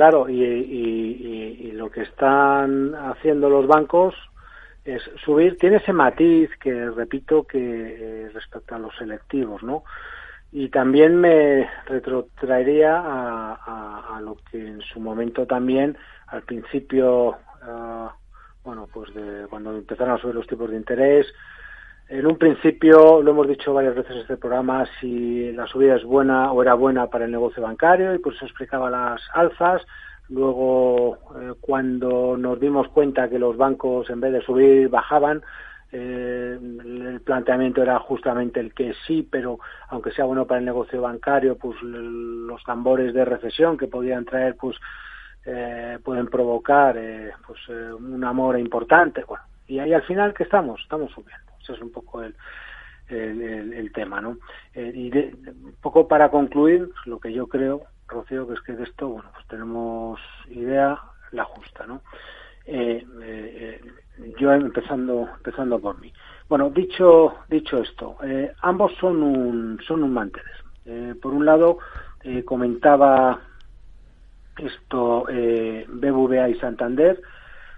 Claro, y, lo que están haciendo los bancos es subir, tiene ese matiz que repito que eh, respecto a los selectivos, ¿no? Y también me retrotraería a, a, lo que en su momento también, al principio, ah, bueno, pues de cuando empezaron a subir los tipos de interés, en un principio, lo hemos dicho varias veces en este programa, si la subida es buena o era buena para el negocio bancario y por eso explicaba las alzas. Luego, eh, cuando nos dimos cuenta que los bancos en vez de subir bajaban, eh, el planteamiento era justamente el que sí, pero aunque sea bueno para el negocio bancario, pues los tambores de recesión que podían traer, pues eh, pueden provocar pues un amor importante. Bueno, y ahí al final que estamos, estamos subiendo. Ese es un poco el, el, tema, ¿no? Eh, y un poco para concluir, lo que yo creo, Rocío, que es que de esto, bueno, pues tenemos idea la justa, ¿no? Eh, eh, yo empezando empezando por mí. Bueno, dicho dicho esto, ambos son un son un mantener. por un lado, comentaba esto BBVA y Santander,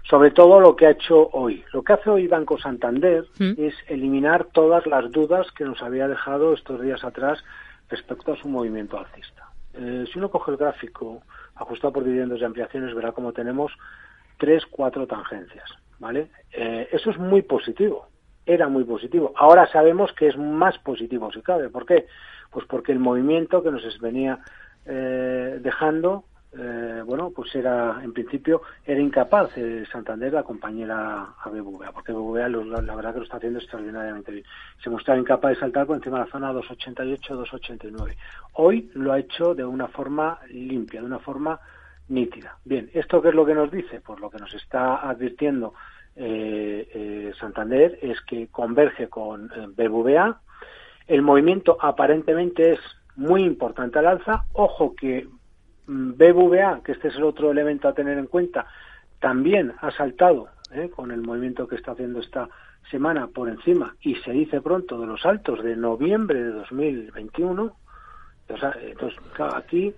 sobre todo lo que ha hecho hoy. Lo que hace hoy Banco Santander mm. es eliminar todas las dudas que nos había dejado estos días atrás respecto a su movimiento alcista. Eh, si uno coge el gráfico ajustado por dividendos y ampliaciones, verá como tenemos tres, cuatro tangencias. ¿vale? Eh, eso es muy positivo. Era muy positivo. Ahora sabemos que es más positivo, si cabe. ¿Por qué? Pues porque el movimiento que nos venía eh, dejando eh, bueno, pues era, en principio, era incapaz eh, Santander de acompañar a, BBVA, porque BBVA la, verdad que lo está haciendo extraordinariamente bien. Se mostraba incapaz de saltar por encima de la zona 288-289. Hoy lo ha hecho de una forma limpia, de una forma nítida. Bien, ¿esto qué es lo que nos dice? Pues lo que nos está advirtiendo eh, Santander es que converge con BBVA. El movimiento aparentemente es muy importante al alza. Ojo que BBVA, que este es el otro elemento a tener en cuenta, también ha saltado ¿eh? con el movimiento que está haciendo esta semana por encima y se dice pronto de los altos de noviembre de 2021. Entonces, claro, aquí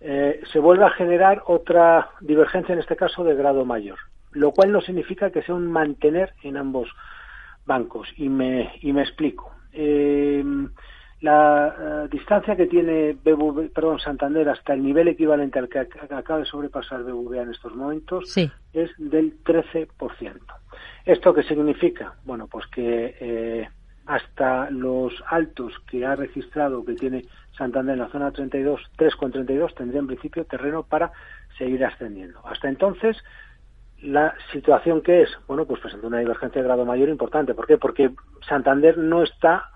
eh, se vuelve a generar otra divergencia, en este caso de grado mayor, lo cual no significa que sea un mantener en ambos bancos. Y me, y me explico. Eh, la eh, distancia que tiene BBV, perdón, Santander hasta el nivel equivalente al que, acaba de sobrepasar BBVA en estos momentos es del 13%. ¿Esto qué significa? Bueno, pues que eh, hasta los altos que ha registrado que tiene Santander en la zona 32, 3,32 tendría en principio terreno para seguir ascendiendo. Hasta entonces, la situación que es, bueno, pues presenta una divergencia de grado mayor importante. ¿Por qué? Porque Santander no está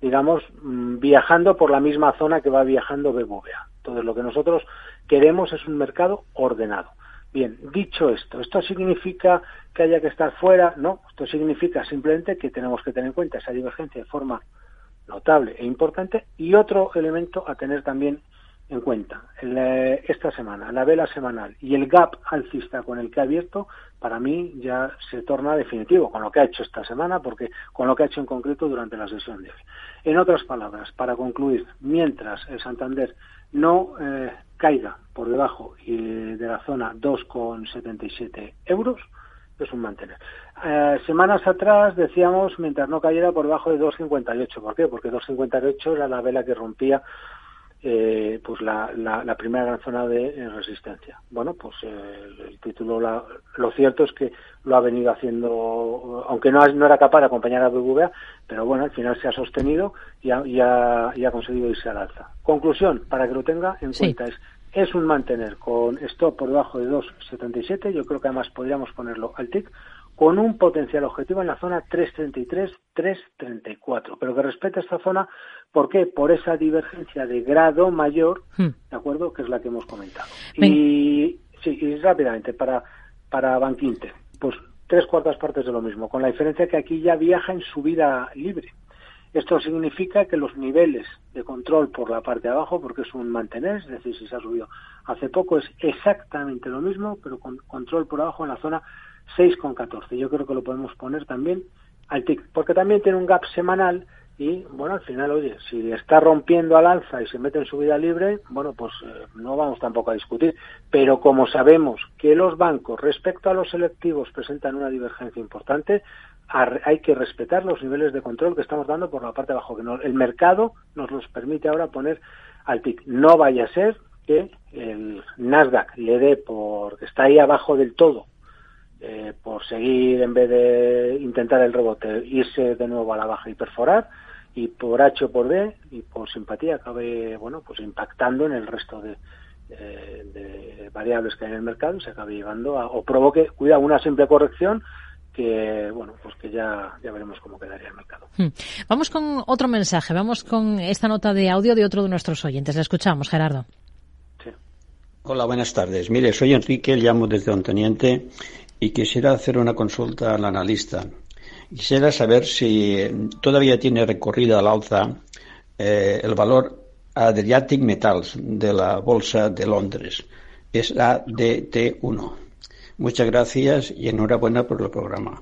digamos, mm, viajando por la misma zona que va viajando BBVA. Entonces, lo que nosotros queremos es un mercado ordenado. Bien, dicho esto, ¿esto significa que haya que estar fuera? No, esto significa simplemente que tenemos que tener en cuenta esa divergencia de forma notable e importante y otro elemento a tener también en cuenta esta semana, la vela semanal y el gap alcista con el que ha abierto, para mí ya se torna definitivo con lo que ha hecho esta semana, porque con lo que ha hecho en concreto durante la sesión de hoy. En otras palabras, para concluir, mientras el Santander no eh, caiga por debajo de la zona 2,77 euros, es un mantener. Eh, semanas atrás decíamos mientras no cayera por debajo de 2,58. ¿Por qué? Porque 2,58 era la vela que rompía eh, pues la, la, primera gran zona de eh, resistencia. Bueno, pues eh, el título, lo cierto es que lo ha venido haciendo, aunque no, no era capaz de acompañar a BBVA, pero bueno, al final se ha sostenido y ha, y ha, conseguido irse al alza. Conclusión, para que lo tenga en cuenta, es es un mantener con stop por debajo de 2,77, yo creo que además podríamos ponerlo al TIC, con un potencial objetivo en la zona 333-334, pero que respete esta zona, ¿por qué? Por esa divergencia de grado mayor, hmm. ¿de acuerdo? Que es la que hemos comentado. Y, sí, y rápidamente, para, para Banquinte, pues tres cuartas partes de lo mismo, con la diferencia que aquí ya viaja en subida libre. Esto significa que los niveles de control por la parte de abajo, porque es un mantener, es decir, si se ha subido hace poco, es exactamente lo mismo, pero con control por abajo en la zona 6,14. Yo creo que lo podemos poner también al TIC, porque también tiene un gap semanal y bueno, al final, oye, si está rompiendo al alza y se mete en subida libre, bueno, pues eh, no vamos tampoco a discutir. Pero como sabemos que los bancos respecto a los selectivos presentan una divergencia importante, hay que respetar los niveles de control que estamos dando por la parte de abajo, que el mercado nos los permite ahora poner al TIC. No vaya a ser que el Nasdaq le dé por, está ahí abajo del todo, eh, por seguir en vez de intentar el rebote, irse de nuevo a la baja y perforar, y por H o por B y por simpatía acabe bueno pues impactando en el resto de, variables que hay en el mercado y se acabe llevando a, o provoque cuidado una simple corrección que bueno pues que ya ya veremos cómo quedaría el mercado. Hmm. vamos con otro mensaje vamos con esta nota de audio de otro de nuestros oyentes. La escuchamos Gerardo. Sí. hola buenas tardes. Mire soy Enrique llamo desde Onteniente y quisiera hacer una consulta al analista Quisiera saber si eh, todavía tiene recorrido al alza eh, el valor Adriatic Metals de la Bolsa de Londres. Es ADT1. Muchas gracias y enhorabuena por el programa.